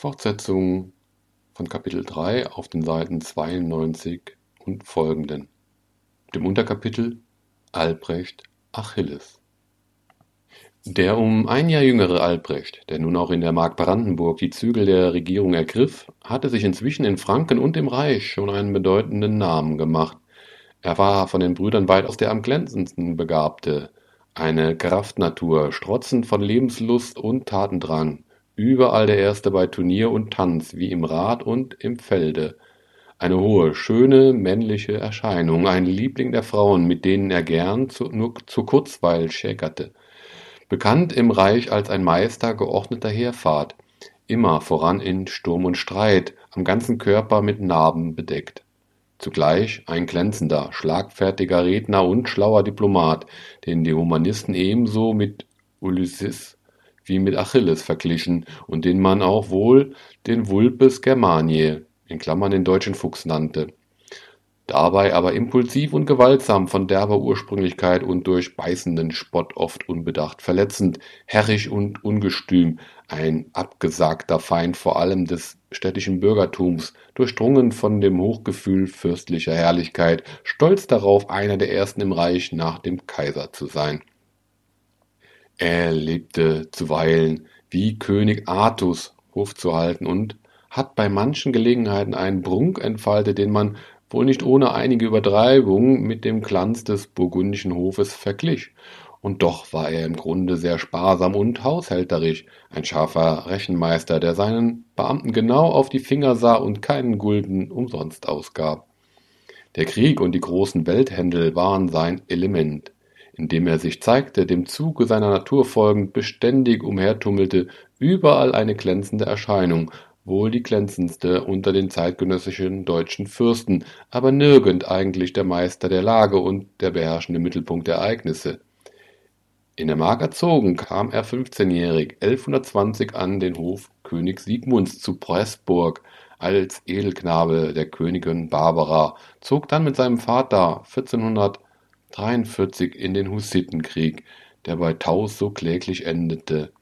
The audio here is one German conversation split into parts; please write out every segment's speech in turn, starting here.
Fortsetzung von Kapitel 3 auf den Seiten 92 und folgenden. Dem Unterkapitel Albrecht Achilles. Der um ein Jahr jüngere Albrecht, der nun auch in der Mark Brandenburg die Zügel der Regierung ergriff, hatte sich inzwischen in Franken und im Reich schon einen bedeutenden Namen gemacht. Er war von den Brüdern weitaus der am glänzendsten Begabte, eine Kraftnatur, strotzend von Lebenslust und Tatendrang, überall der Erste bei Turnier und Tanz, wie im Rat und im Felde. Eine hohe, schöne, männliche Erscheinung, ein Liebling der Frauen, mit denen er gern zu, nur zu Kurzweil schäkerte. Bekannt im Reich als ein Meister geordneter Heerfahrt, immer voran in Sturm und Streit, am ganzen Körper mit Narben bedeckt. Zugleich ein glänzender, schlagfertiger Redner und schlauer Diplomat, den die Humanisten ebenso mit Ulysses wie mit Achilles verglichen und den man auch wohl den Vulpes Klammern den deutschen Fuchs nannte. Dabei aber impulsiv und gewaltsam, von derber Ursprünglichkeit und durch beißenden Spott oft unbedacht verletzend, herrisch und ungestüm, ein abgesagter Feind vor allem des städtischen Bürgertums, durchdrungen von dem Hochgefühl fürstlicher Herrlichkeit, stolz darauf, einer der ersten im Reich nach dem Kaiser zu sein. Er lebte zuweilen wie König Artus Hof zu halten und hat bei manchen Gelegenheiten einen Prunk entfaltet, den man wohl nicht ohne einige Übertreibung mit dem Glanz des burgundischen Hofes verglich. Und doch war er im Grunde sehr sparsam und haushälterisch, ein scharfer Rechenmeister, der seinen Beamten genau auf die Finger sah und keinen Gulden umsonst ausgab. Der Krieg und die großen Welthändel waren sein Element indem er sich zeigte, dem Zuge seiner Natur folgend beständig umhertummelte, überall eine glänzende Erscheinung, wohl die glänzendste unter den zeitgenössischen deutschen Fürsten, aber nirgend eigentlich der Meister der Lage und der beherrschende Mittelpunkt der Ereignisse. In der Mark erzogen kam er 15-jährig 1120 an den Hof König Sigmunds zu Pressburg als Edelknabe der Königin Barbara, zog dann mit seinem Vater 1400 43 in den Hussitenkrieg, der bei Taus so kläglich endete,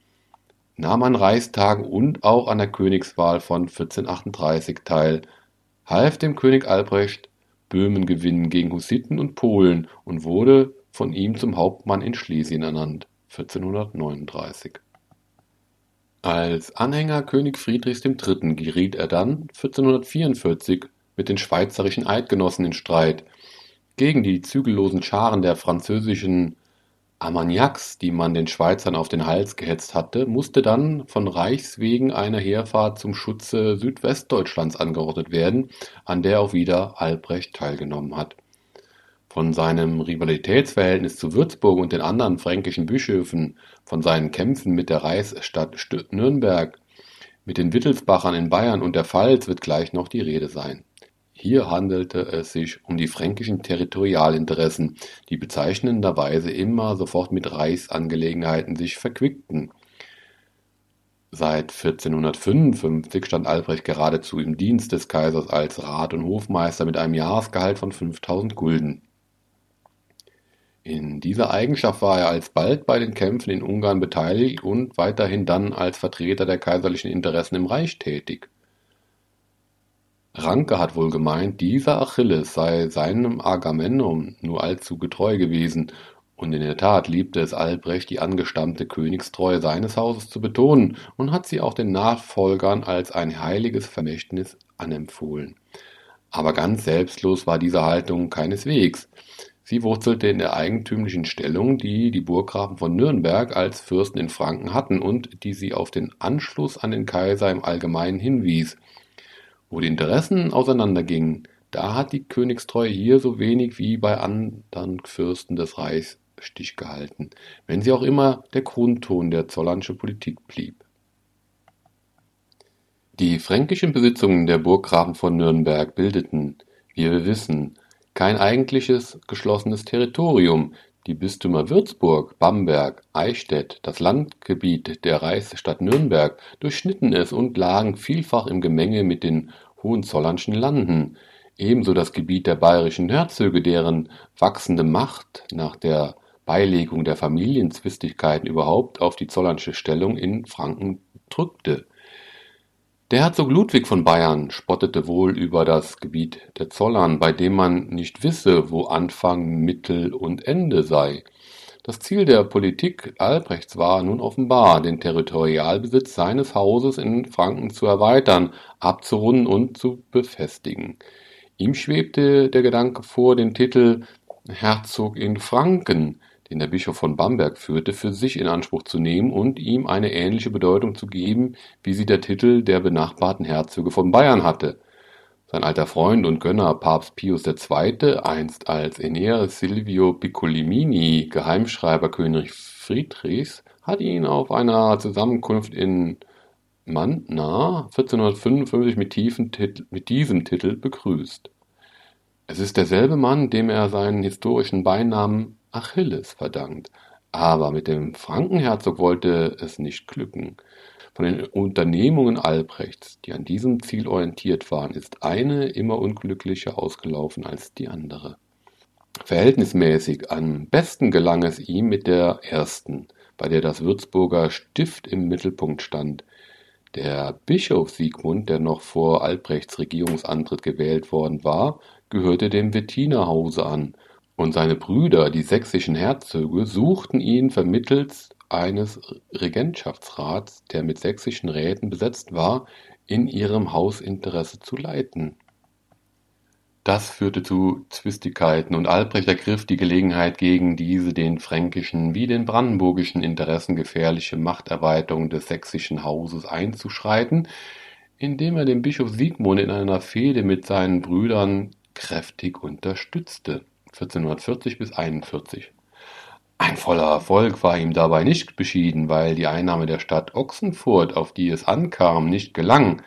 nahm an Reichstagen und auch an der Königswahl von 1438 teil, half dem König Albrecht Böhmen gewinnen gegen Hussiten und Polen und wurde von ihm zum Hauptmann in Schlesien ernannt (1439). Als Anhänger König Friedrichs III. geriet er dann 1444 mit den schweizerischen Eidgenossen in Streit gegen die zügellosen Scharen der französischen Armagnacs, die man den Schweizern auf den Hals gehetzt hatte, musste dann von Reichs wegen eine Heerfahrt zum Schutze Südwestdeutschlands angeordnet werden, an der auch wieder Albrecht teilgenommen hat. Von seinem Rivalitätsverhältnis zu Würzburg und den anderen fränkischen Bischöfen, von seinen Kämpfen mit der Reichsstadt Nürnberg, mit den Wittelsbachern in Bayern und der Pfalz wird gleich noch die Rede sein hier handelte es sich um die fränkischen Territorialinteressen, die bezeichnenderweise immer sofort mit Reichsangelegenheiten sich verquickten. Seit 1455 stand Albrecht geradezu im Dienst des Kaisers als Rat und Hofmeister mit einem Jahresgehalt von 5000 Gulden. In dieser Eigenschaft war er alsbald bei den Kämpfen in Ungarn beteiligt und weiterhin dann als Vertreter der kaiserlichen Interessen im Reich tätig Ranke hat wohl gemeint, dieser Achilles sei seinem Agamemnon nur allzu getreu gewesen, und in der Tat liebte es Albrecht, die angestammte Königstreue seines Hauses zu betonen und hat sie auch den Nachfolgern als ein heiliges Vermächtnis anempfohlen. Aber ganz selbstlos war diese Haltung keineswegs. Sie wurzelte in der eigentümlichen Stellung, die die Burggrafen von Nürnberg als Fürsten in Franken hatten und die sie auf den Anschluss an den Kaiser im Allgemeinen hinwies. Wo die Interessen auseinandergingen, da hat die Königstreue hier so wenig wie bei andern Fürsten des Reichs Stich gehalten, wenn sie auch immer der Grundton der zollernschen Politik blieb. Die fränkischen Besitzungen der Burggrafen von Nürnberg bildeten, wie wir wissen, kein eigentliches geschlossenes Territorium, die Bistümer Würzburg, Bamberg, Eichstätt, das Landgebiet der Reichsstadt Nürnberg durchschnitten es und lagen vielfach im Gemenge mit den Hohenzollernschen Landen, ebenso das Gebiet der bayerischen Herzöge, deren wachsende Macht nach der Beilegung der Familienzwistigkeiten überhaupt auf die zollernsche Stellung in Franken drückte. Der Herzog Ludwig von Bayern spottete wohl über das Gebiet der Zollern, bei dem man nicht wisse, wo Anfang, Mittel und Ende sei. Das Ziel der Politik Albrechts war nun offenbar, den Territorialbesitz seines Hauses in Franken zu erweitern, abzurunden und zu befestigen. Ihm schwebte der Gedanke vor, den Titel Herzog in Franken den der Bischof von Bamberg führte, für sich in Anspruch zu nehmen und ihm eine ähnliche Bedeutung zu geben, wie sie der Titel der benachbarten Herzöge von Bayern hatte. Sein alter Freund und Gönner Papst Pius II., einst als Enea Silvio Piccolimini Geheimschreiber König Friedrichs, hat ihn auf einer Zusammenkunft in Mantna 1455 mit, Titel, mit diesem Titel begrüßt. Es ist derselbe Mann, dem er seinen historischen Beinamen Achilles verdankt. Aber mit dem Frankenherzog wollte es nicht glücken. Von den Unternehmungen Albrechts, die an diesem Ziel orientiert waren, ist eine immer unglücklicher ausgelaufen als die andere. Verhältnismäßig am besten gelang es ihm mit der ersten, bei der das Würzburger Stift im Mittelpunkt stand. Der Bischof Siegmund, der noch vor Albrechts Regierungsantritt gewählt worden war, gehörte dem Wettinerhause an und seine Brüder, die sächsischen Herzöge, suchten ihn vermittels eines Regentschaftsrats, der mit sächsischen Räten besetzt war, in ihrem Hausinteresse zu leiten. Das führte zu Zwistigkeiten und Albrecht ergriff die Gelegenheit, gegen diese den fränkischen wie den brandenburgischen Interessen gefährliche Machterweiterung des sächsischen Hauses einzuschreiten, indem er den Bischof Siegmund in einer Fehde mit seinen Brüdern kräftig unterstützte. 1440 bis 41. Ein voller Erfolg war ihm dabei nicht beschieden, weil die Einnahme der Stadt Ochsenfurt, auf die es ankam, nicht gelang.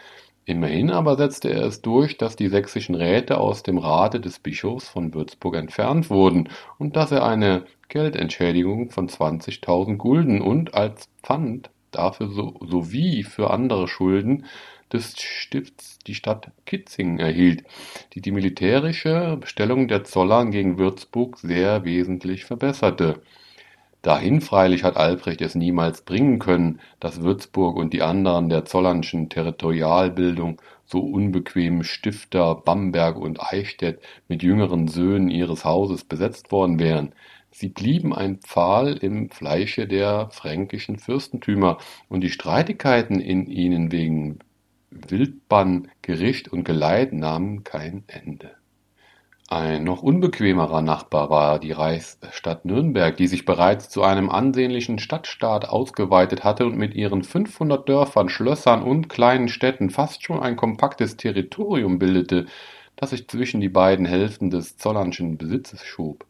Immerhin aber setzte er es durch, dass die sächsischen Räte aus dem Rate des Bischofs von Würzburg entfernt wurden und dass er eine Geldentschädigung von 20.000 Gulden und als Pfand dafür so, sowie für andere Schulden des Stifts die Stadt Kitzingen erhielt, die die militärische Stellung der Zollern gegen Würzburg sehr wesentlich verbesserte. Dahin freilich hat Albrecht es niemals bringen können, dass Würzburg und die anderen der zollernschen Territorialbildung so unbequemen Stifter Bamberg und Eichstätt mit jüngeren Söhnen ihres Hauses besetzt worden wären. Sie blieben ein Pfahl im Fleische der fränkischen Fürstentümer, und die Streitigkeiten in ihnen wegen Wildbann, Gericht und Geleit nahmen kein Ende. Ein noch unbequemerer Nachbar war die Reichsstadt Nürnberg, die sich bereits zu einem ansehnlichen Stadtstaat ausgeweitet hatte und mit ihren 500 Dörfern, Schlössern und kleinen Städten fast schon ein kompaktes Territorium bildete, das sich zwischen die beiden Hälften des zollernschen Besitzes schob.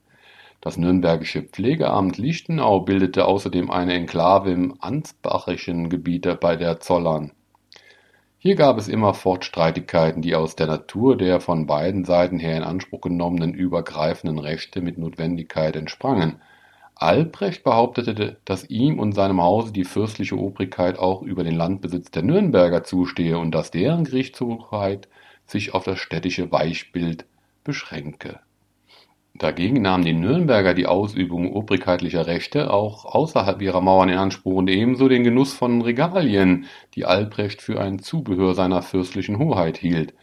Das nürnbergische Pflegeamt Lichtenau bildete außerdem eine Enklave im ansbachischen Gebiet bei der Zollern. Hier gab es immerfort Streitigkeiten, die aus der Natur der von beiden Seiten her in Anspruch genommenen übergreifenden Rechte mit Notwendigkeit entsprangen. Albrecht behauptete, dass ihm und seinem Hause die fürstliche Obrigkeit auch über den Landbesitz der Nürnberger zustehe und dass deren Gerichtshoheit sich auf das städtische Weichbild beschränke Dagegen nahmen die Nürnberger die Ausübung obrigkeitlicher Rechte auch außerhalb ihrer Mauern in Anspruch und ebenso den Genuss von Regalien, die Albrecht für ein Zubehör seiner fürstlichen Hoheit hielt.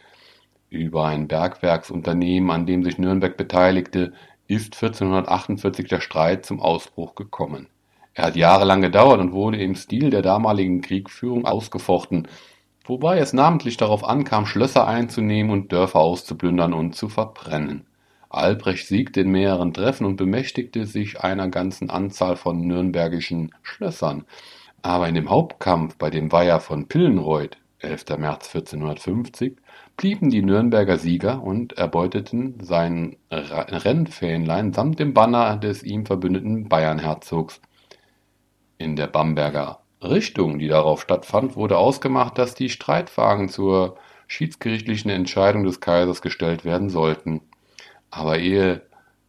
Über ein Bergwerksunternehmen, an dem sich Nürnberg beteiligte, ist 1448 der Streit zum Ausbruch gekommen. Er hat jahrelang gedauert und wurde im Stil der damaligen Kriegführung ausgefochten, wobei es namentlich darauf ankam, Schlösser einzunehmen und Dörfer auszuplündern und zu verbrennen. Albrecht siegte in mehreren Treffen und bemächtigte sich einer ganzen Anzahl von nürnbergischen Schlössern. Aber in dem Hauptkampf bei dem Weiher von Pillenreuth (11. März 1450) blieben die Nürnberger Sieger und erbeuteten sein Rennfähnlein samt dem Banner des ihm verbündeten Bayernherzogs. In der Bamberger Richtung, die darauf stattfand, wurde ausgemacht, dass die Streitwagen zur schiedsgerichtlichen Entscheidung des Kaisers gestellt werden sollten aber ehe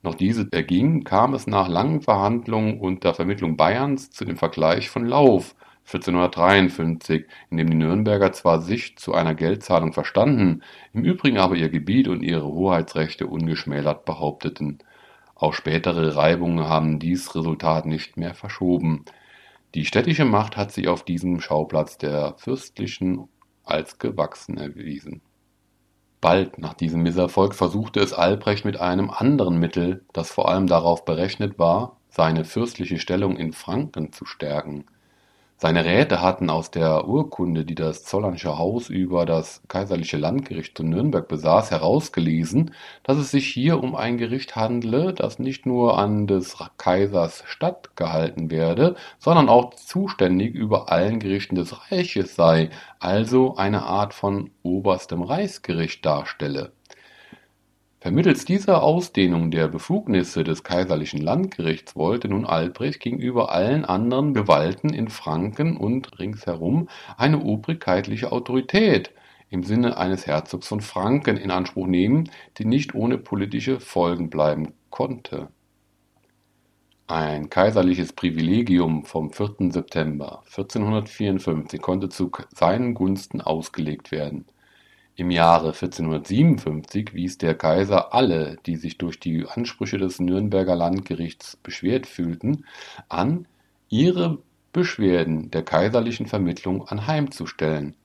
noch diese erging, kam es nach langen Verhandlungen unter Vermittlung Bayerns zu dem Vergleich von Lauf 1453, in dem die Nürnberger zwar sich zu einer Geldzahlung verstanden, im Übrigen aber ihr Gebiet und ihre Hoheitsrechte ungeschmälert behaupteten. Auch spätere Reibungen haben dies Resultat nicht mehr verschoben. Die städtische Macht hat sich auf diesem Schauplatz der fürstlichen als gewachsen erwiesen. Bald nach diesem Misserfolg versuchte es Albrecht mit einem anderen Mittel, das vor allem darauf berechnet war, seine fürstliche Stellung in Franken zu stärken seine Räte hatten aus der Urkunde, die das Zollernsche Haus über das kaiserliche Landgericht zu Nürnberg besaß, herausgelesen, dass es sich hier um ein Gericht handle, das nicht nur an des Kaisers Stadt gehalten werde, sondern auch zuständig über allen Gerichten des Reiches sei, also eine Art von oberstem Reichsgericht darstelle Vermittels dieser Ausdehnung der Befugnisse des kaiserlichen Landgerichts wollte nun Albrecht gegenüber allen anderen Gewalten in Franken und ringsherum eine obrigkeitliche Autorität im Sinne eines Herzogs von Franken in Anspruch nehmen, die nicht ohne politische Folgen bleiben konnte. Ein kaiserliches Privilegium vom 4. September 1454 konnte zu seinen Gunsten ausgelegt werden im Jahre 1457 wies der Kaiser alle, die sich durch die Ansprüche des Nürnberger Landgerichts beschwert fühlten, an, ihre Beschwerden der kaiserlichen Vermittlung anheimzustellen.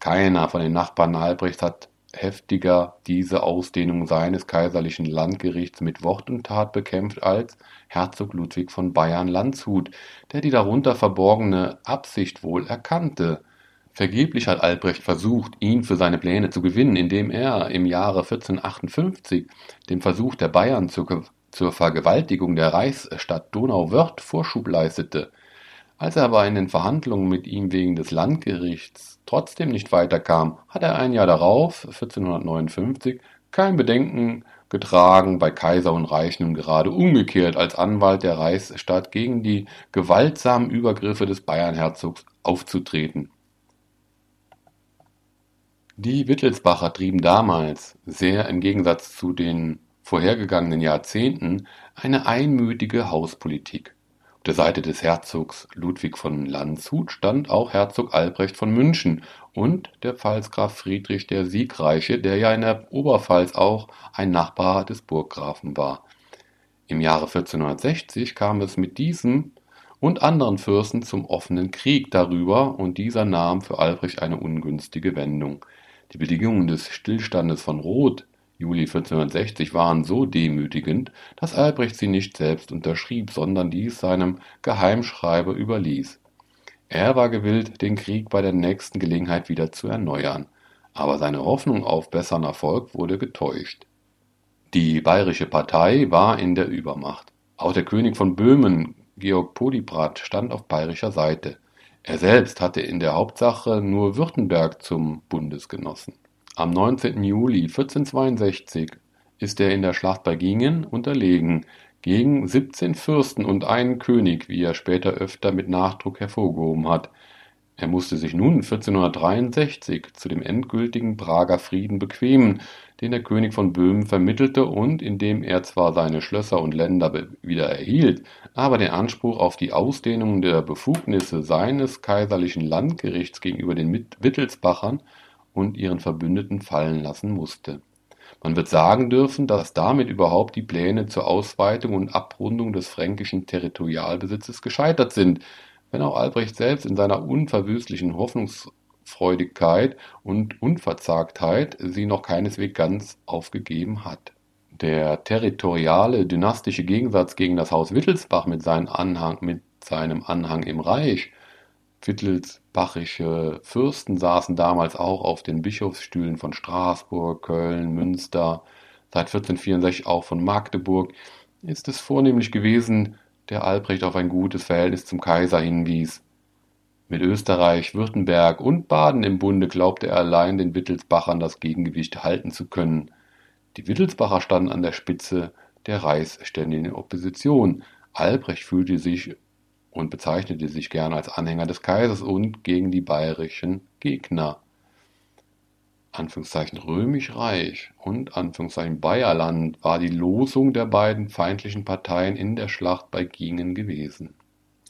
Keiner von den Nachbarn Albrechts hat heftiger diese Ausdehnung seines kaiserlichen Landgerichts mit Wort und Tat bekämpft als Herzog Ludwig von Bayern-Landshut, der die darunter verborgene Absicht wohl erkannte Vergeblich hat Albrecht versucht, ihn für seine Pläne zu gewinnen, indem er im Jahre 1458 dem Versuch der Bayern zur, zur Vergewaltigung der Reichsstadt Donauwörth Vorschub leistete. Als er aber in den Verhandlungen mit ihm wegen des Landgerichts trotzdem nicht weiterkam, hat er ein Jahr darauf, 1459, kein Bedenken getragen, bei Kaiser und Reich nun gerade umgekehrt als Anwalt der Reichsstadt gegen die gewaltsamen Übergriffe des Bayernherzogs aufzutreten. Die Wittelsbacher trieben damals, sehr im Gegensatz zu den vorhergegangenen Jahrzehnten, eine einmütige Hauspolitik. Auf der Seite des Herzogs Ludwig von Landshut stand auch Herzog Albrecht von München und der Pfalzgraf Friedrich der Siegreiche, der ja in der Oberpfalz auch ein Nachbar des Burggrafen war. Im Jahre 1460 kam es mit diesem und anderen Fürsten zum offenen Krieg darüber und dieser nahm für Albrecht eine ungünstige Wendung. Die Bedingungen des Stillstandes von Roth (Juli 1460) waren so demütigend, dass Albrecht sie nicht selbst unterschrieb, sondern dies seinem Geheimschreiber überließ. Er war gewillt, den Krieg bei der nächsten Gelegenheit wieder zu erneuern, aber seine Hoffnung auf besseren Erfolg wurde getäuscht. Die bayerische Partei war in der Übermacht. Auch der König von Böhmen, Georg Podiebrad, stand auf bayerischer Seite er selbst hatte in der Hauptsache nur Württemberg zum Bundesgenossen. Am 19. Juli 1462 ist er in der Schlacht bei Gingen unterlegen gegen 17 Fürsten und einen König, wie er später öfter mit Nachdruck hervorgehoben hat er musste sich nun 1463 zu dem endgültigen Prager Frieden bequemen, den der König von Böhmen vermittelte und in dem er zwar seine Schlösser und Länder wieder erhielt, aber den Anspruch auf die Ausdehnung der Befugnisse seines kaiserlichen Landgerichts gegenüber den Wittelsbachern und ihren Verbündeten fallen lassen musste. Man wird sagen dürfen, dass damit überhaupt die Pläne zur Ausweitung und Abrundung des fränkischen Territorialbesitzes gescheitert sind, wenn auch Albrecht selbst in seiner unverwüstlichen Hoffnungsfreudigkeit und Unverzagtheit sie noch keineswegs ganz aufgegeben hat. Der territoriale, dynastische Gegensatz gegen das Haus Wittelsbach mit, Anhang, mit seinem Anhang im Reich Wittelsbachische Fürsten saßen damals auch auf den Bischofsstühlen von Straßburg, Köln, Münster, seit 1464 auch von Magdeburg, ist es vornehmlich gewesen, der Albrecht auf ein gutes Verhältnis zum Kaiser hinwies. Mit Österreich, Württemberg und Baden im Bunde glaubte er allein den Wittelsbachern das Gegengewicht halten zu können. Die Wittelsbacher standen an der Spitze der reichsständigen Opposition. Albrecht fühlte sich und bezeichnete sich gern als Anhänger des Kaisers und gegen die bayerischen Gegner. Anführungszeichen Römisch Reich und Anführungszeichen Bayerland war die Losung der beiden feindlichen Parteien in der Schlacht bei Gingen gewesen.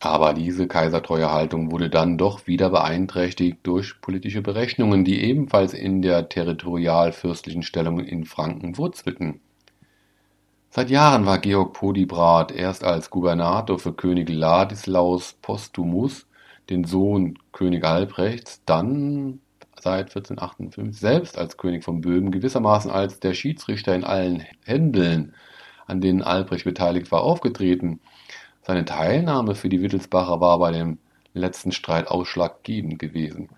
Aber diese kaisertreue Haltung wurde dann doch wieder beeinträchtigt durch politische Berechnungen, die ebenfalls in der territorialfürstlichen Stellung in Franken wurzelten. Seit Jahren war Georg Podiebrad erst als Gouvernator für König Ladislaus Postumus, den Sohn König Albrechts, dann seit 1458 selbst als König von Böhmen gewissermaßen als der Schiedsrichter in allen Händeln, an denen Albrecht beteiligt war, aufgetreten. Seine Teilnahme für die Wittelsbacher war bei dem letzten Streit ausschlaggebend gewesen.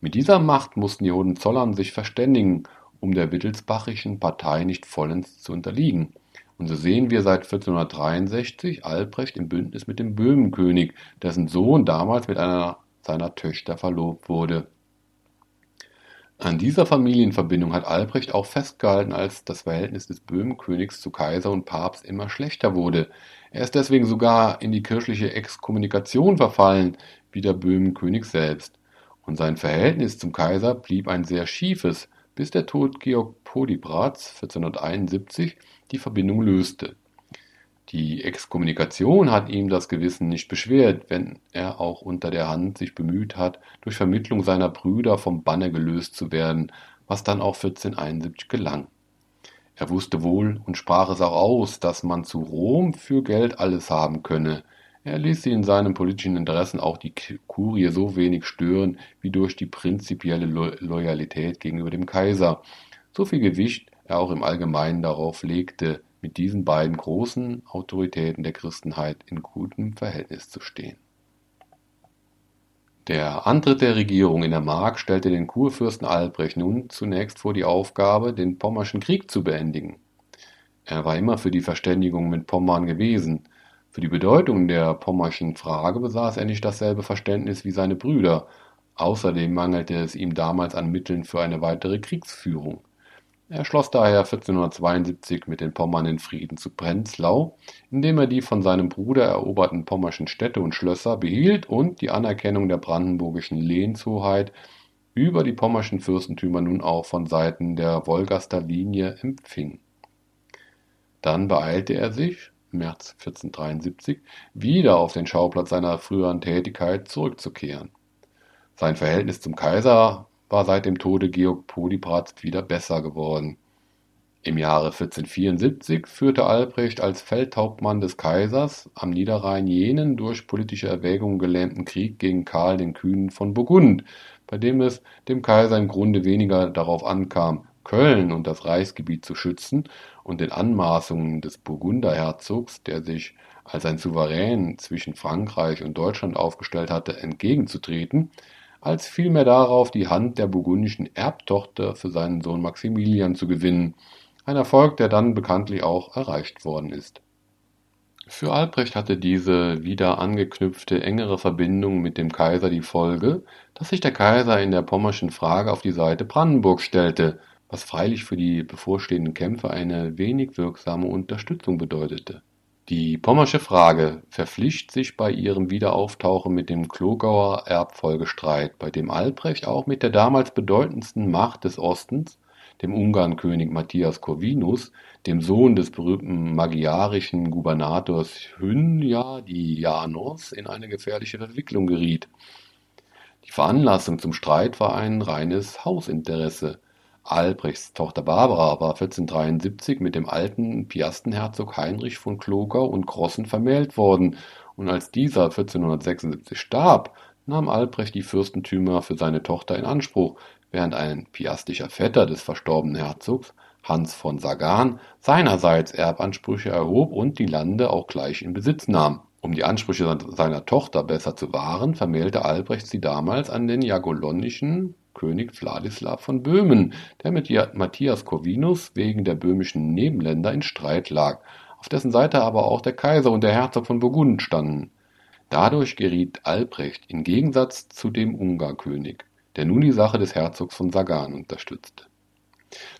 Mit dieser Macht mussten die Hohenzollern sich verständigen, um der wittelsbachischen Partei nicht vollends zu unterliegen. Und so sehen wir seit 1463 Albrecht im Bündnis mit dem Böhmenkönig, dessen Sohn damals mit einer seiner Töchter verlobt wurde. An dieser Familienverbindung hat Albrecht auch festgehalten, als das Verhältnis des Böhmenkönigs zu Kaiser und Papst immer schlechter wurde. Er ist deswegen sogar in die kirchliche Exkommunikation verfallen, wie der Böhmenkönig selbst. Und sein Verhältnis zum Kaiser blieb ein sehr schiefes, bis der Tod Georg Polybrats 1471 die Verbindung löste. Die Exkommunikation hat ihm das Gewissen nicht beschwert, wenn er auch unter der Hand sich bemüht hat, durch Vermittlung seiner Brüder vom Banne gelöst zu werden, was dann auch 1471 gelang. Er wusste wohl und sprach es auch aus, dass man zu Rom für Geld alles haben könne. Er ließ sie in seinen politischen Interessen auch die Kurie so wenig stören wie durch die prinzipielle Loyalität gegenüber dem Kaiser. So viel Gewicht er auch im Allgemeinen darauf legte, mit diesen beiden großen Autoritäten der Christenheit in gutem Verhältnis zu stehen. Der Antritt der Regierung in der Mark stellte den Kurfürsten Albrecht nun zunächst vor die Aufgabe, den Pommerschen Krieg zu beendigen. Er war immer für die Verständigung mit Pommern gewesen. Für die Bedeutung der pommerschen Frage besaß er nicht dasselbe Verständnis wie seine Brüder. Außerdem mangelte es ihm damals an Mitteln für eine weitere Kriegsführung. Er schloss daher 1472 mit den Pommern den Frieden zu Prenzlau, indem er die von seinem Bruder eroberten pommerschen Städte und Schlösser behielt und die Anerkennung der brandenburgischen Lehnshoheit über die pommerschen Fürstentümer nun auch von Seiten der Wolgaster Linie empfing. Dann beeilte er sich, März 1473, wieder auf den Schauplatz seiner früheren Tätigkeit zurückzukehren. Sein Verhältnis zum Kaiser war seit dem Tode Georg Polybrats wieder besser geworden. Im Jahre 1474 führte Albrecht als Feldhauptmann des Kaisers am Niederrhein jenen durch politische Erwägungen gelähmten Krieg gegen Karl den Kühnen von Burgund, bei dem es dem Kaiser im Grunde weniger darauf ankam, Köln und das Reichsgebiet zu schützen und den Anmaßungen des Burgunderherzogs, der sich als ein Souverän zwischen Frankreich und Deutschland aufgestellt hatte, entgegenzutreten, als vielmehr darauf, die Hand der burgundischen Erbtochter für seinen Sohn Maximilian zu gewinnen, ein Erfolg, der dann bekanntlich auch erreicht worden ist. Für Albrecht hatte diese wieder angeknüpfte engere Verbindung mit dem Kaiser die Folge, dass sich der Kaiser in der pommerschen Frage auf die Seite Brandenburgs stellte, was freilich für die bevorstehenden Kämpfe eine wenig wirksame Unterstützung bedeutete. Die Pommersche Frage verflicht sich bei ihrem Wiederauftauchen mit dem Klogauer Erbfolgestreit, bei dem Albrecht auch mit der damals bedeutendsten Macht des Ostens, dem Ungarnkönig Matthias Corvinus, dem Sohn des berühmten magyarischen Gubernators Hyndjadianos, in eine gefährliche Verwicklung geriet. Die Veranlassung zum Streit war ein reines Hausinteresse Albrechts Tochter Barbara war 1473 mit dem alten Piastenherzog Heinrich von Klogau und Grossen vermählt worden, und als dieser 1476 starb, nahm Albrecht die Fürstentümer für seine Tochter in Anspruch, während ein piastischer Vetter des verstorbenen Herzogs, Hans von Sagan, seinerseits Erbansprüche erhob und die Lande auch gleich in Besitz nahm. Um die Ansprüche seiner Tochter besser zu wahren, vermählte Albrecht sie damals an den jagellonischen König Wladislaw von Böhmen, der mit Matthias Corvinus wegen der böhmischen Nebenländer in Streit lag, auf dessen Seite aber auch der Kaiser und der Herzog von Burgund standen. Dadurch geriet Albrecht in Gegensatz zu dem Ungarkönig, der nun die Sache des Herzogs von Sagan unterstützte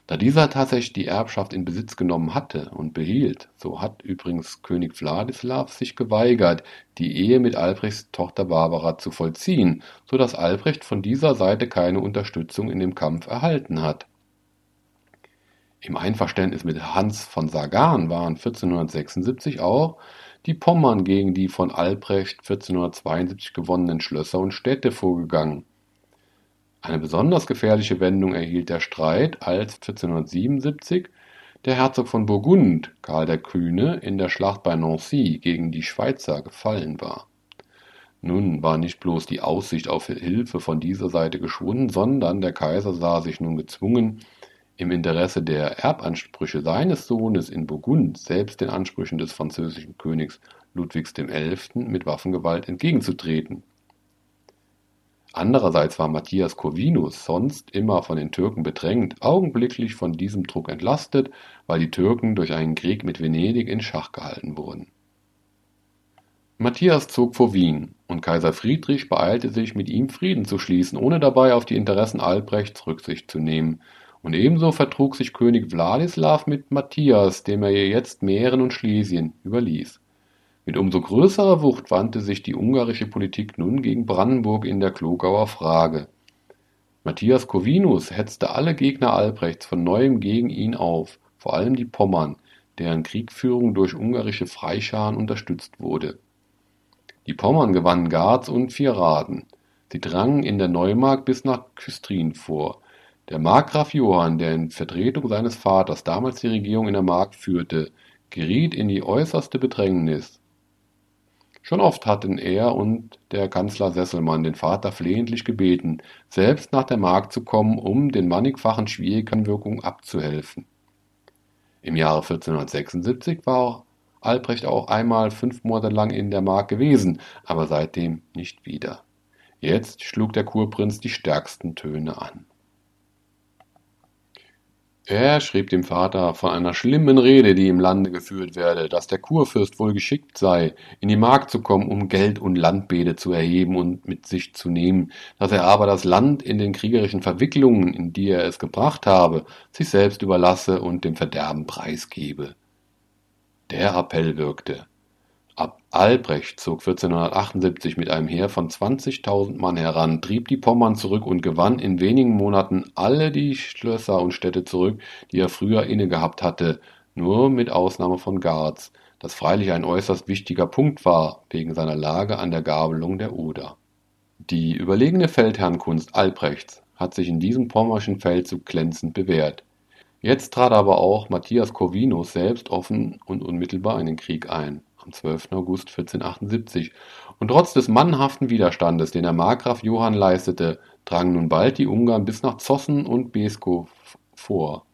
da dieser tatsächlich die Erbschaft in Besitz genommen hatte und behielt, so hat übrigens König Wladislaw sich geweigert, die Ehe mit Albrechts Tochter Barbara zu vollziehen, so dass Albrecht von dieser Seite keine Unterstützung in dem Kampf erhalten hat. Im Einverständnis mit Hans von Sagan waren 1476 auch die Pommern gegen die von Albrecht 1472 gewonnenen Schlösser und Städte vorgegangen eine besonders gefährliche Wendung erhielt der Streit, als 1477 der Herzog von Burgund, Karl der Kühne, in der Schlacht bei Nancy gegen die Schweizer gefallen war. Nun war nicht bloß die Aussicht auf Hilfe von dieser Seite geschwunden, sondern der Kaiser sah sich nun gezwungen, im Interesse der Erbansprüche seines Sohnes in Burgund selbst den Ansprüchen des französischen Königs Ludwigs XI. mit Waffengewalt entgegenzutreten. Andererseits war Matthias Corvinus, sonst immer von den Türken bedrängt, augenblicklich von diesem Druck entlastet, weil die Türken durch einen Krieg mit Venedig in Schach gehalten wurden. Matthias zog vor Wien, und Kaiser Friedrich beeilte sich, mit ihm Frieden zu schließen, ohne dabei auf die Interessen Albrechts Rücksicht zu nehmen, und ebenso vertrug sich König Wladislaw mit Matthias, dem er jetzt Mähren und Schlesien überließ. Mit umso größerer Wucht wandte sich die ungarische Politik nun gegen Brandenburg in der Klogauer Frage. Matthias Corvinus hetzte alle Gegner Albrechts von neuem gegen ihn auf, vor allem die Pommern, deren Kriegführung durch ungarische Freischaren unterstützt wurde. Die Pommern gewannen Garz und Vierraden. Sie drangen in der Neumark bis nach Küstrin vor. Der Markgraf Johann, der in Vertretung seines Vaters damals die Regierung in der Mark führte, geriet in die äußerste Bedrängnis. Schon oft hatten er und der Kanzler Sesselmann den Vater flehentlich gebeten, selbst nach der Mark zu kommen, um den mannigfachen Schwierigkeitenwirkungen abzuhelfen. Im Jahre 1476 war Albrecht auch einmal fünf Monate lang in der Mark gewesen, aber seitdem nicht wieder. Jetzt schlug der Kurprinz die stärksten Töne an. Er schrieb dem Vater von einer schlimmen Rede, die im Lande geführt werde, dass der Kurfürst wohl geschickt sei, in die Mark zu kommen, um Geld und Landbeete zu erheben und mit sich zu nehmen, dass er aber das Land in den kriegerischen Verwicklungen, in die er es gebracht habe, sich selbst überlasse und dem Verderben preisgebe. Der Appell wirkte. Albrecht zog 1478 mit einem Heer von 20.000 Mann heran, trieb die Pommern zurück und gewann in wenigen Monaten alle die Schlösser und Städte zurück, die er früher innegehabt hatte, nur mit Ausnahme von Garz, das freilich ein äußerst wichtiger Punkt war, wegen seiner Lage an der Gabelung der Oder. Die überlegene Feldherrnkunst Albrechts hat sich in diesem pommerschen Feldzug glänzend bewährt. Jetzt trat aber auch Matthias Corvinus selbst offen und unmittelbar in den Krieg ein am 12. August 1478, und trotz des mannhaften Widerstandes, den der Markgraf Johann leistete, drangen nun bald die Ungarn bis nach Zossen und Beskow vor.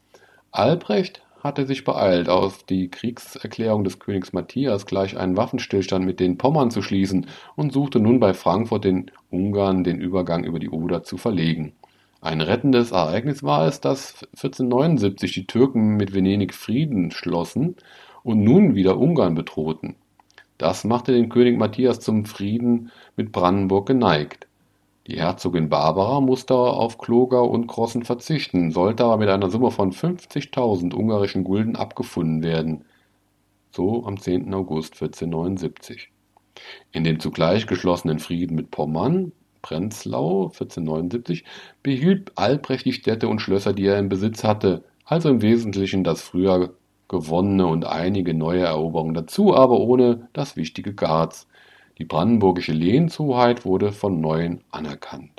Albrecht hatte sich beeilt, auf die Kriegserklärung des Königs Matthias gleich einen Waffenstillstand mit den Pommern zu schließen und suchte nun bei Frankfurt den Ungarn den Übergang über die Oder zu verlegen. Ein rettendes Ereignis war es, dass 1479 die Türken mit Venedig Frieden schlossen und nun wieder Ungarn bedrohten. Das machte den König Matthias zum Frieden mit Brandenburg geneigt. Die Herzogin Barbara musste auf Klogau und Krossen verzichten, sollte aber mit einer Summe von 50.000 ungarischen Gulden abgefunden werden. So am 10. August 1479. In dem zugleich geschlossenen Frieden mit Pommern, Prenzlau 1479, behielt Albrecht die Städte und Schlösser, die er im Besitz hatte, also im Wesentlichen das früher gewonnene und einige neue Eroberungen dazu, aber ohne das wichtige Garz. Die brandenburgische Lehenshoheit wurde von Neuem anerkannt.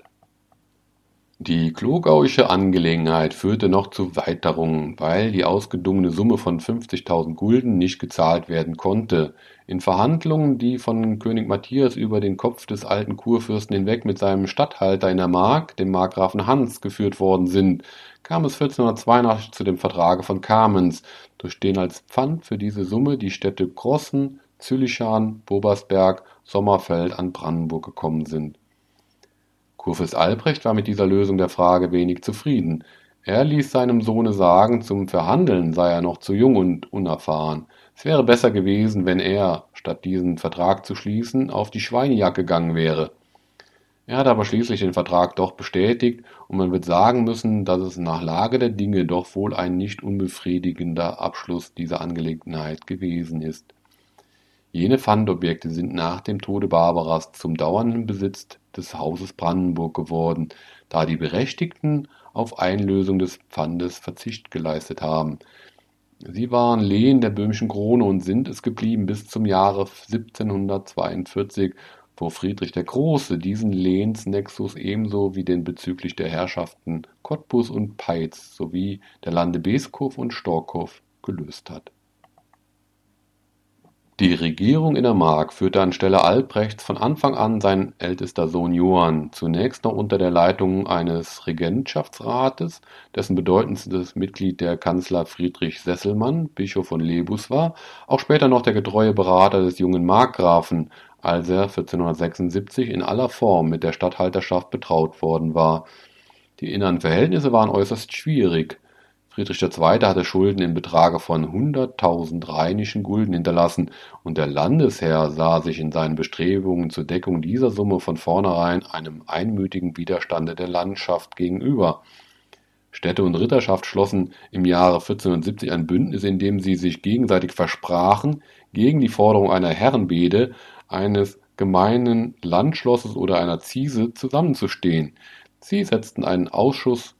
Die klogauische Angelegenheit führte noch zu Weiterungen, weil die ausgedungene Summe von 50.000 Gulden nicht gezahlt werden konnte. In Verhandlungen, die von König Matthias über den Kopf des alten Kurfürsten hinweg mit seinem Statthalter in der Mark, dem Markgrafen Hans, geführt worden sind, kam es 1482 zu dem Vertrage von Kamenz, durch den als Pfand für diese Summe die Städte Grossen, Züllichan, Bobersberg, Sommerfeld an Brandenburg gekommen sind. Kurfürst Albrecht war mit dieser Lösung der Frage wenig zufrieden. Er ließ seinem Sohne sagen, zum Verhandeln sei er noch zu jung und unerfahren. Es wäre besser gewesen, wenn er, statt diesen Vertrag zu schließen, auf die Schweinejagd gegangen wäre. Er hat aber schließlich den Vertrag doch bestätigt, und man wird sagen müssen, dass es nach Lage der Dinge doch wohl ein nicht unbefriedigender Abschluss dieser Angelegenheit gewesen ist. Jene Pfandobjekte sind nach dem Tode Barbaras zum dauernden Besitz des Hauses Brandenburg geworden, da die Berechtigten auf Einlösung des Pfandes Verzicht geleistet haben. Sie waren Lehen der böhmischen Krone und sind es geblieben bis zum Jahre 1742, wo Friedrich der Große diesen Lehensnexus ebenso wie den bezüglich der Herrschaften Cottbus und Peitz sowie der Lande Beeskow und Storkow gelöst hat Die Regierung in der Mark führte anstelle Albrechts von Anfang an sein ältester Sohn Johann, zunächst noch unter der Leitung eines Regentschaftsrates, dessen bedeutendstes Mitglied der Kanzler Friedrich Sesselmann, Bischof von Lebus war, auch später noch der getreue Berater des jungen Markgrafen, als er 1476 in aller Form mit der Statthalterschaft betraut worden war. Die inneren Verhältnisse waren äußerst schwierig. Friedrich II. hatte Schulden im Betrage von 100.000 rheinischen Gulden hinterlassen, und der Landesherr sah sich in seinen Bestrebungen zur Deckung dieser Summe von vornherein einem einmütigen Widerstande der Landschaft gegenüber. Städte und Ritterschaft schlossen im Jahre 1470 ein Bündnis, in dem sie sich gegenseitig versprachen, gegen die Forderung einer Herrenbede, eines gemeinen Landschlosses oder einer Ziese zusammenzustehen. Sie setzten einen Ausschuss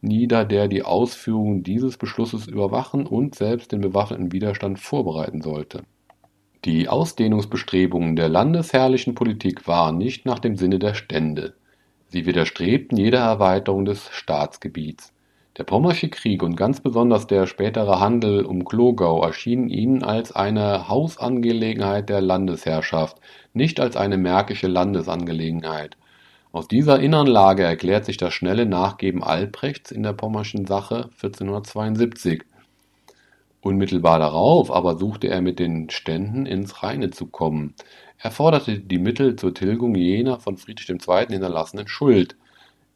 nieder, der die Ausführung dieses Beschlusses überwachen und selbst den bewaffneten Widerstand vorbereiten sollte. Die Ausdehnungsbestrebungen der landesherrlichen Politik waren nicht nach dem Sinne der Stände. Sie widerstrebten jeder Erweiterung des Staatsgebiets. Der Pommersche Krieg und ganz besonders der spätere Handel um Glogau erschienen ihnen als eine Hausangelegenheit der Landesherrschaft, nicht als eine märkische Landesangelegenheit. Aus dieser inneren Lage erklärt sich das schnelle Nachgeben Albrechts in der Pommerschen Sache 1472. Unmittelbar darauf aber suchte er mit den Ständen ins Reine zu kommen. Er forderte die Mittel zur Tilgung jener von Friedrich II. hinterlassenen Schuld.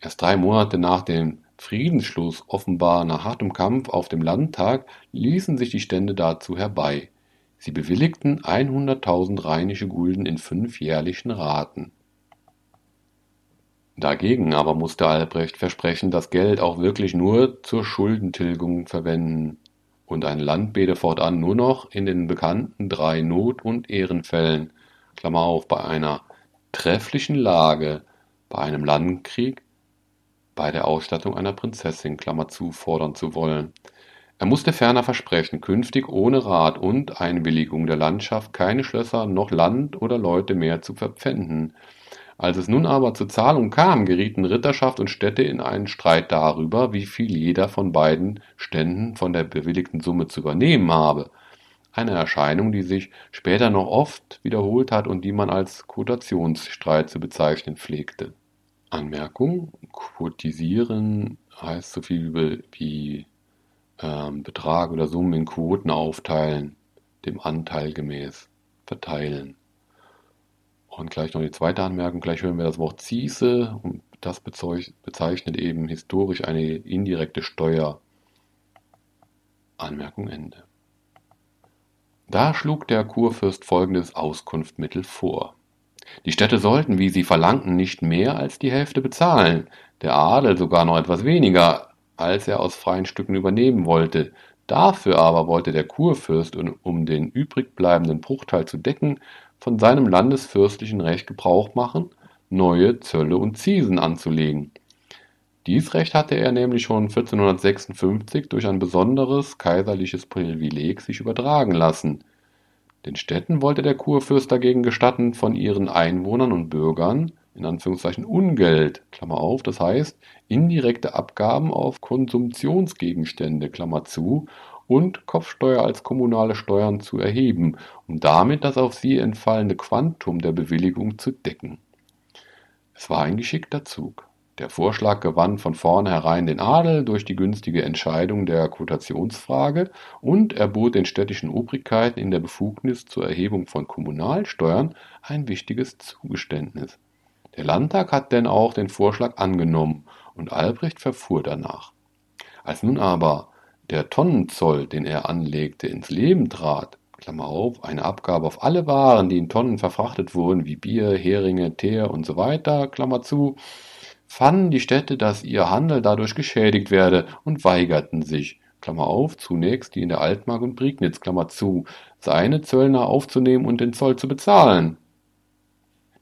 Erst drei Monate nach dem Friedensschluss, offenbar nach hartem Kampf auf dem Landtag, ließen sich die Stände dazu herbei. Sie bewilligten 100.000 rheinische Gulden in fünf jährlichen Raten. Dagegen aber musste Albrecht versprechen, das Geld auch wirklich nur zur Schuldentilgung verwenden und ein Landbede fortan nur noch in den bekannten drei Not- und Ehrenfällen Klammer auf, bei einer trefflichen Lage, bei einem Landkrieg, bei der Ausstattung einer Prinzessin Klammer zu, fordern zu wollen. Er musste ferner versprechen, künftig ohne Rat und Einwilligung der Landschaft keine Schlösser noch Land oder Leute mehr zu verpfänden, als es nun aber zur Zahlung kam, gerieten Ritterschaft und Städte in einen Streit darüber, wie viel jeder von beiden Ständen von der bewilligten Summe zu übernehmen habe. Eine Erscheinung, die sich später noch oft wiederholt hat und die man als Quotationsstreit zu bezeichnen pflegte. Anmerkung: Quotisieren heißt so viel wie ähm, Betrag oder Summen in Quoten aufteilen, dem Anteil gemäß verteilen. Und gleich noch die zweite Anmerkung, gleich hören wir das Wort Ziese und das bezeichnet eben historisch eine indirekte Steuer. Anmerkung Ende. Da schlug der Kurfürst folgendes Auskunftmittel vor. Die Städte sollten, wie sie verlangten, nicht mehr als die Hälfte bezahlen, der Adel sogar noch etwas weniger, als er aus freien Stücken übernehmen wollte. Dafür aber wollte der Kurfürst, um den übrig bleibenden Bruchteil zu decken, von seinem landesfürstlichen Recht Gebrauch machen, neue Zölle und Ziesen anzulegen. Dies Recht hatte er nämlich schon 1456 durch ein besonderes kaiserliches Privileg sich übertragen lassen. Den Städten wollte der Kurfürst dagegen gestatten, von ihren Einwohnern und Bürgern in Anführungszeichen Ungeld, Klammer auf, das heißt indirekte Abgaben auf Konsumtionsgegenstände, Klammer zu, und Kopfsteuer als kommunale Steuern zu erheben, um damit das auf sie entfallende Quantum der Bewilligung zu decken. Es war ein geschickter Zug. Der Vorschlag gewann von vornherein den Adel durch die günstige Entscheidung der Quotationsfrage und erbot den städtischen Obrigkeiten in der Befugnis zur Erhebung von Kommunalsteuern ein wichtiges Zugeständnis. Der Landtag hat denn auch den Vorschlag angenommen und Albrecht verfuhr danach. Als nun aber der Tonnenzoll, den er anlegte, ins Leben trat auf, eine Abgabe auf alle Waren, die in Tonnen verfrachtet wurden, wie Bier, Heringe, Teer und so weiter, zu, fanden die Städte, dass ihr Handel dadurch geschädigt werde und weigerten sich, auf, zunächst die in der Altmark und Prignitz, zu, seine Zöllner aufzunehmen und den Zoll zu bezahlen.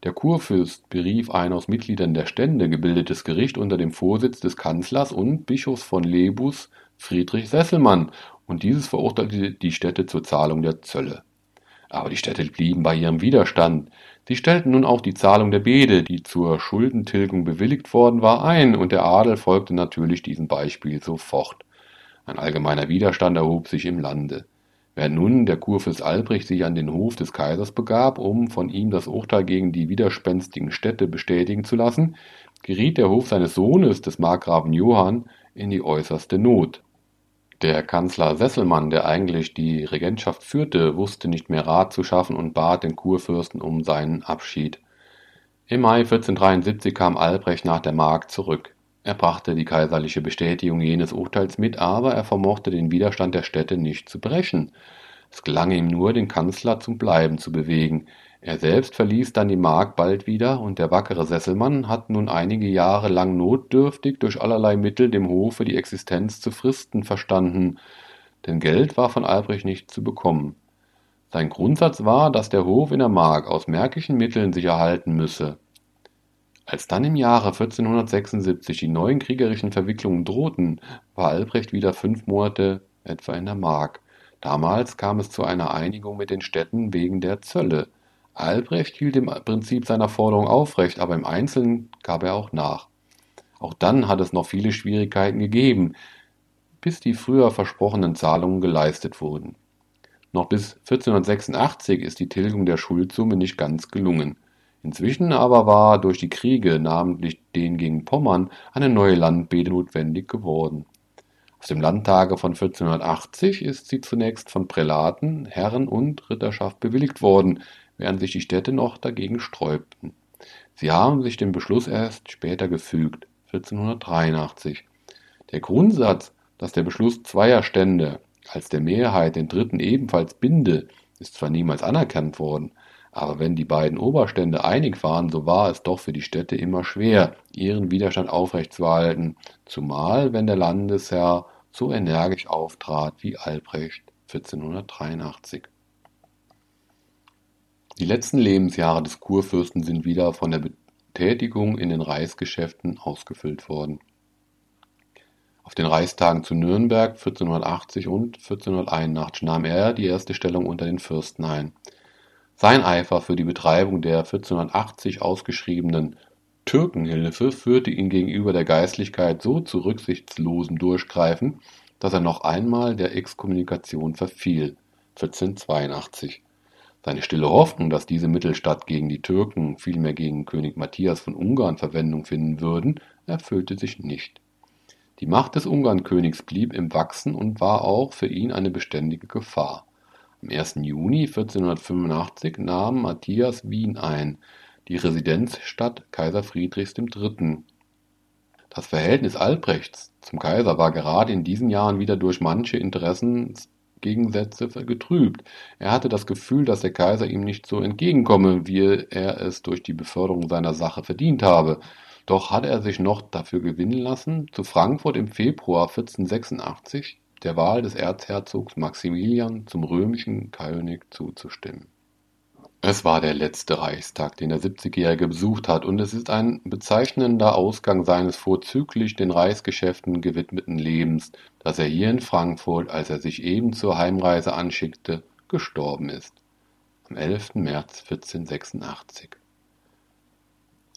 Der Kurfürst berief ein aus Mitgliedern der Stände gebildetes Gericht unter dem Vorsitz des Kanzlers und Bischofs von Lebus Friedrich Sesselmann, und dieses verurteilte die Städte zur Zahlung der Zölle. Aber die Städte blieben bei ihrem Widerstand. Sie stellten nun auch die Zahlung der Bede, die zur Schuldentilgung bewilligt worden war, ein, und der Adel folgte natürlich diesem Beispiel sofort. Ein allgemeiner Widerstand erhob sich im Lande. Während nun der Kurfürst Albrecht sich an den Hof des Kaisers begab, um von ihm das Urteil gegen die widerspenstigen Städte bestätigen zu lassen, geriet der Hof seines Sohnes, des Markgrafen Johann, in die äußerste Not. Der Kanzler Sesselmann, der eigentlich die Regentschaft führte, wusste nicht mehr Rat zu schaffen und bat den Kurfürsten um seinen Abschied. Im Mai 1473 kam Albrecht nach der Mark zurück. Er brachte die kaiserliche Bestätigung jenes Urteils mit, aber er vermochte den Widerstand der Städte nicht zu brechen. Es gelang ihm nur, den Kanzler zum Bleiben zu bewegen. Er selbst verließ dann die Mark bald wieder, und der wackere Sesselmann hat nun einige Jahre lang notdürftig durch allerlei Mittel dem Hofe die Existenz zu fristen verstanden, denn Geld war von Albrecht nicht zu bekommen. Sein Grundsatz war, dass der Hof in der Mark aus märkischen Mitteln sich erhalten müsse. Als dann im Jahre 1476 die neuen kriegerischen Verwicklungen drohten, war Albrecht wieder fünf Monate etwa in der Mark. Damals kam es zu einer Einigung mit den Städten wegen der Zölle. Albrecht hielt im Prinzip seiner Forderung aufrecht, aber im Einzelnen gab er auch nach. Auch dann hat es noch viele Schwierigkeiten gegeben, bis die früher versprochenen Zahlungen geleistet wurden. Noch bis 1486 ist die Tilgung der Schuldsumme nicht ganz gelungen. Inzwischen aber war durch die Kriege, namentlich den gegen Pommern, eine neue Landbede notwendig geworden. Aus dem Landtage von 1480 ist sie zunächst von Prälaten, Herren und Ritterschaft bewilligt worden, während sich die Städte noch dagegen sträubten. Sie haben sich dem Beschluss erst später gefügt, 1483. Der Grundsatz, dass der Beschluss zweier Stände als der Mehrheit den dritten ebenfalls binde, ist zwar niemals anerkannt worden, aber wenn die beiden Oberstände einig waren, so war es doch für die Städte immer schwer, ihren Widerstand aufrechtzuerhalten, zumal wenn der Landesherr so energisch auftrat wie Albrecht 1483. Die letzten Lebensjahre des Kurfürsten sind wieder von der Betätigung in den Reichsgeschäften ausgefüllt worden. Auf den Reichstagen zu Nürnberg 1480 und 1481 nahm er die erste Stellung unter den Fürsten ein. Sein Eifer für die Betreibung der 1480 ausgeschriebenen Türkenhilfe führte ihn gegenüber der Geistlichkeit so zu rücksichtslosem Durchgreifen, dass er noch einmal der Exkommunikation verfiel (1482). Seine stille Hoffnung, dass diese Mittel statt gegen die Türken vielmehr gegen König Matthias von Ungarn Verwendung finden würden, erfüllte sich nicht. Die Macht des Ungarnkönigs blieb im Wachsen und war auch für ihn eine beständige Gefahr am 1. Juni 1485 nahm Matthias Wien ein, die Residenzstadt Kaiser Friedrichs III. Das Verhältnis Albrechts zum Kaiser war gerade in diesen Jahren wieder durch manche Interessensgegensätze getrübt. Er hatte das Gefühl, dass der Kaiser ihm nicht so entgegenkomme, wie er es durch die Beförderung seiner Sache verdient habe. Doch hatte er sich noch dafür gewinnen lassen, zu Frankfurt im Februar 1486 der Wahl des Erzherzogs Maximilian zum römischen König zuzustimmen. Es war der letzte Reichstag, den der 70-Jährige besucht hat, und es ist ein bezeichnender Ausgang seines vorzüglich den Reichsgeschäften gewidmeten Lebens, dass er hier in Frankfurt, als er sich eben zur Heimreise anschickte, gestorben ist. Am 11. März 1486.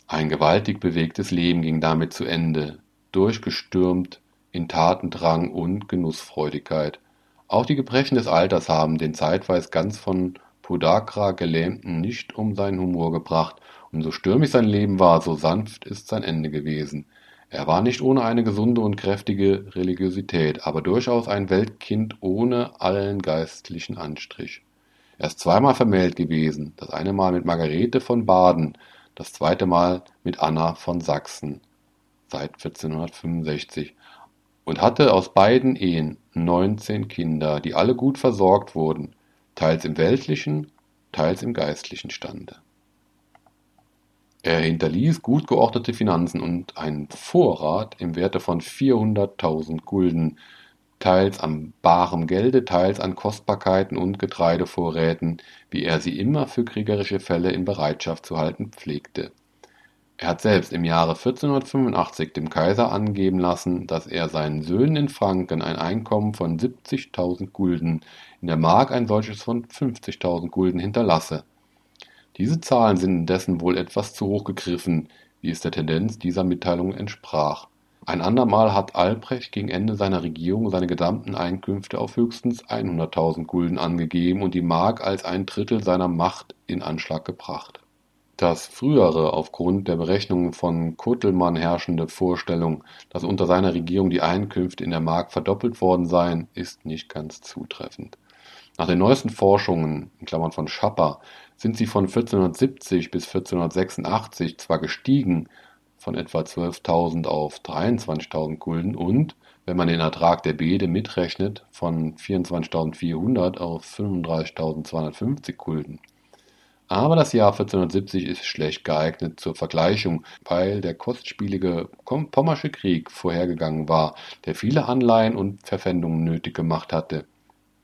Ein gewaltig bewegtes Leben ging damit zu Ende, durchgestürmt in Tatendrang und Genussfreudigkeit. Auch die Gebrechen des Alters haben den zeitweise ganz von Podagra Gelähmten nicht um seinen Humor gebracht, und so stürmisch sein Leben war, so sanft ist sein Ende gewesen. Er war nicht ohne eine gesunde und kräftige Religiosität, aber durchaus ein Weltkind ohne allen geistlichen Anstrich. Er ist zweimal vermählt gewesen, das eine Mal mit Margarete von Baden, das zweite Mal mit Anna von Sachsen seit 1465 und hatte aus beiden Ehen neunzehn Kinder, die alle gut versorgt wurden, teils im weltlichen, teils im geistlichen Stande. Er hinterließ gut geordnete Finanzen und einen Vorrat im Werte von 400.000 Gulden, teils an barem Gelde, teils an Kostbarkeiten und Getreidevorräten, wie er sie immer für kriegerische Fälle in Bereitschaft zu halten pflegte er hat selbst im Jahre 1485 dem Kaiser angeben lassen, dass er seinen Söhnen in Franken ein Einkommen von 70.000 Gulden, in der Mark ein solches von 50.000 Gulden hinterlasse. Diese Zahlen sind indessen wohl etwas zu hoch gegriffen, wie es der Tendenz dieser Mitteilung entsprach. Ein andermal hat Albrecht gegen Ende seiner Regierung seine gesamten Einkünfte auf höchstens 100.000 Gulden angegeben und die Mark als ein Drittel seiner Macht in Anschlag gebracht. Das frühere, aufgrund der Berechnungen von Kuttelmann herrschende Vorstellung, dass unter seiner Regierung die Einkünfte in der Mark verdoppelt worden seien, ist nicht ganz zutreffend. Nach den neuesten Forschungen in Klammern von Schapper sind sie von 1470 bis 1486 zwar gestiegen von etwa 12.000 auf 23.000 Gulden und, wenn man den Ertrag der Beede mitrechnet, von 24.400 auf 35.250 Gulden. Aber das Jahr 1470 ist schlecht geeignet zur Vergleichung, weil der kostspielige Pommersche Krieg vorhergegangen war, der viele Anleihen und Verpfändungen nötig gemacht hatte.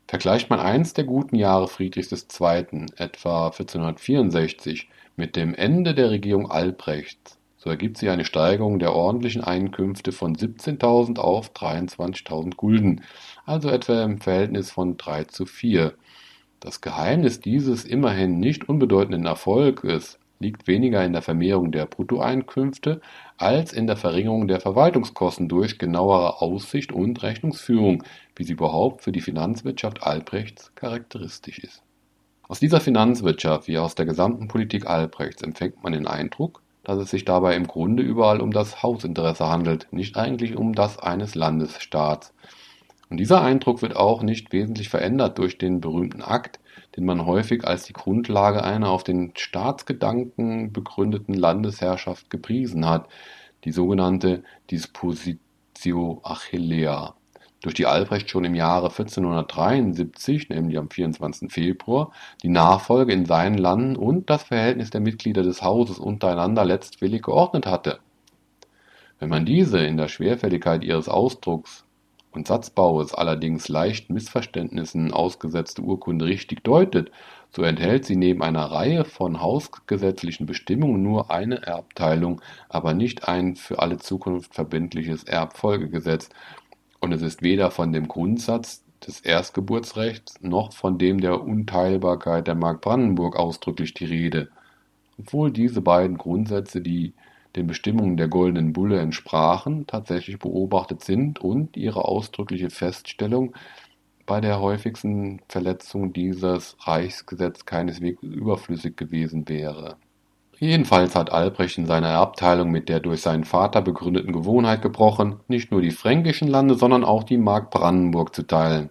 Vergleicht man eins der guten Jahre Friedrichs II., etwa 1464, mit dem Ende der Regierung Albrechts, so ergibt sich eine Steigerung der ordentlichen Einkünfte von 17.000 auf 23.000 Gulden, also etwa im Verhältnis von 3 zu 4. Das Geheimnis dieses immerhin nicht unbedeutenden Erfolges liegt weniger in der Vermehrung der Bruttoeinkünfte als in der Verringerung der Verwaltungskosten durch genauere Aussicht und Rechnungsführung, wie sie überhaupt für die Finanzwirtschaft Albrechts charakteristisch ist. Aus dieser Finanzwirtschaft wie aus der gesamten Politik Albrechts empfängt man den Eindruck, dass es sich dabei im Grunde überall um das Hausinteresse handelt, nicht eigentlich um das eines Landesstaats. Und dieser Eindruck wird auch nicht wesentlich verändert durch den berühmten Akt, den man häufig als die Grundlage einer auf den Staatsgedanken begründeten Landesherrschaft gepriesen hat, die sogenannte Dispositio Achillea, durch die Albrecht schon im Jahre 1473, nämlich am 24. Februar, die Nachfolge in seinen Landen und das Verhältnis der Mitglieder des Hauses untereinander letztwillig geordnet hatte. Wenn man diese in der Schwerfälligkeit ihres Ausdrucks und Satzbaues allerdings leicht Missverständnissen ausgesetzte Urkunde richtig deutet, so enthält sie neben einer Reihe von hausgesetzlichen Bestimmungen nur eine Erbteilung, aber nicht ein für alle Zukunft verbindliches Erbfolgegesetz, und es ist weder von dem Grundsatz des Erstgeburtsrechts noch von dem der Unteilbarkeit der Mark Brandenburg ausdrücklich die Rede, obwohl diese beiden Grundsätze, die den Bestimmungen der Goldenen Bulle entsprachen, tatsächlich beobachtet sind und ihre ausdrückliche Feststellung bei der häufigsten Verletzung dieses Reichsgesetz keineswegs überflüssig gewesen wäre. Jedenfalls hat Albrecht in seiner Erbteilung mit der durch seinen Vater begründeten Gewohnheit gebrochen, nicht nur die fränkischen Lande, sondern auch die Mark Brandenburg zu teilen.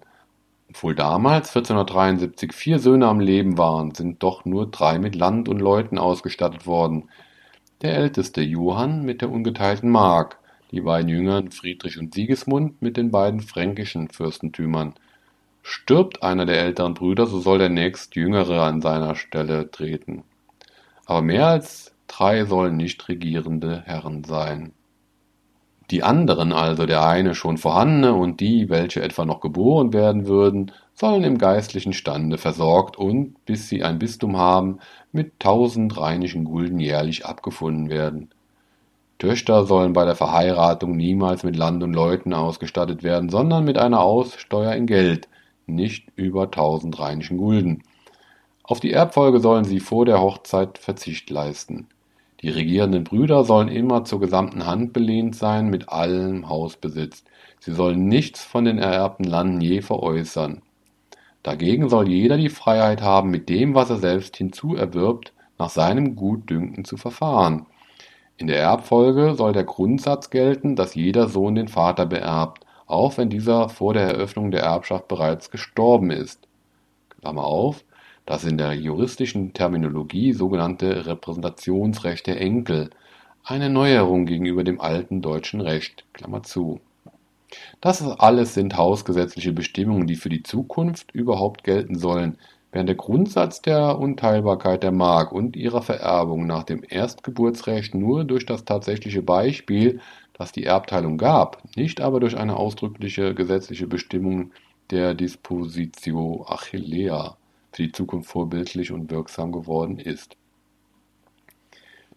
Obwohl damals 1473 vier Söhne am Leben waren, sind doch nur drei mit Land und Leuten ausgestattet worden, der älteste Johann mit der ungeteilten Mark, die beiden jüngeren Friedrich und Sigismund mit den beiden fränkischen Fürstentümern. Stirbt einer der älteren Brüder, so soll der nächstjüngere an seiner Stelle treten. Aber mehr als drei sollen nicht regierende Herren sein. Die anderen, also der eine schon vorhandene und die, welche etwa noch geboren werden würden, sollen im geistlichen Stande versorgt und, bis sie ein Bistum haben, mit tausend rheinischen Gulden jährlich abgefunden werden. Töchter sollen bei der Verheiratung niemals mit Land und Leuten ausgestattet werden, sondern mit einer Aussteuer in Geld, nicht über tausend rheinischen Gulden. Auf die Erbfolge sollen sie vor der Hochzeit Verzicht leisten. Die regierenden Brüder sollen immer zur gesamten Hand belehnt sein mit allem Hausbesitz. Sie sollen nichts von den ererbten Landen je veräußern. Dagegen soll jeder die Freiheit haben, mit dem, was er selbst hinzuerwirbt, nach seinem Gutdünken zu verfahren. In der Erbfolge soll der Grundsatz gelten, dass jeder Sohn den Vater beerbt, auch wenn dieser vor der Eröffnung der Erbschaft bereits gestorben ist. Klammer auf, das in der juristischen Terminologie sogenannte Repräsentationsrecht der Enkel, eine Neuerung gegenüber dem alten deutschen Recht. Klammer zu. Das alles sind hausgesetzliche Bestimmungen, die für die Zukunft überhaupt gelten sollen, während der Grundsatz der Unteilbarkeit der Mark und ihrer Vererbung nach dem Erstgeburtsrecht nur durch das tatsächliche Beispiel, das die Erbteilung gab, nicht aber durch eine ausdrückliche gesetzliche Bestimmung der Dispositio Achillea für die Zukunft vorbildlich und wirksam geworden ist.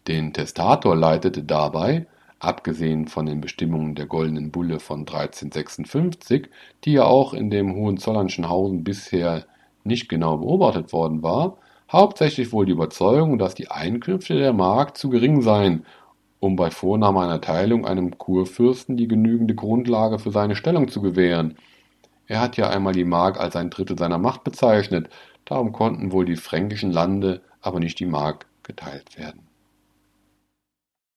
Den Testator leitete dabei, abgesehen von den Bestimmungen der Goldenen Bulle von 1356, die ja auch in dem Hohenzollernschen Hausen bisher nicht genau beobachtet worden war, hauptsächlich wohl die Überzeugung, dass die Einkünfte der Mark zu gering seien um bei Vornahme einer Teilung einem Kurfürsten die genügende Grundlage für seine Stellung zu gewähren. Er hat ja einmal die Mark als ein Drittel seiner Macht bezeichnet, darum konnten wohl die fränkischen Lande, aber nicht die Mark geteilt werden.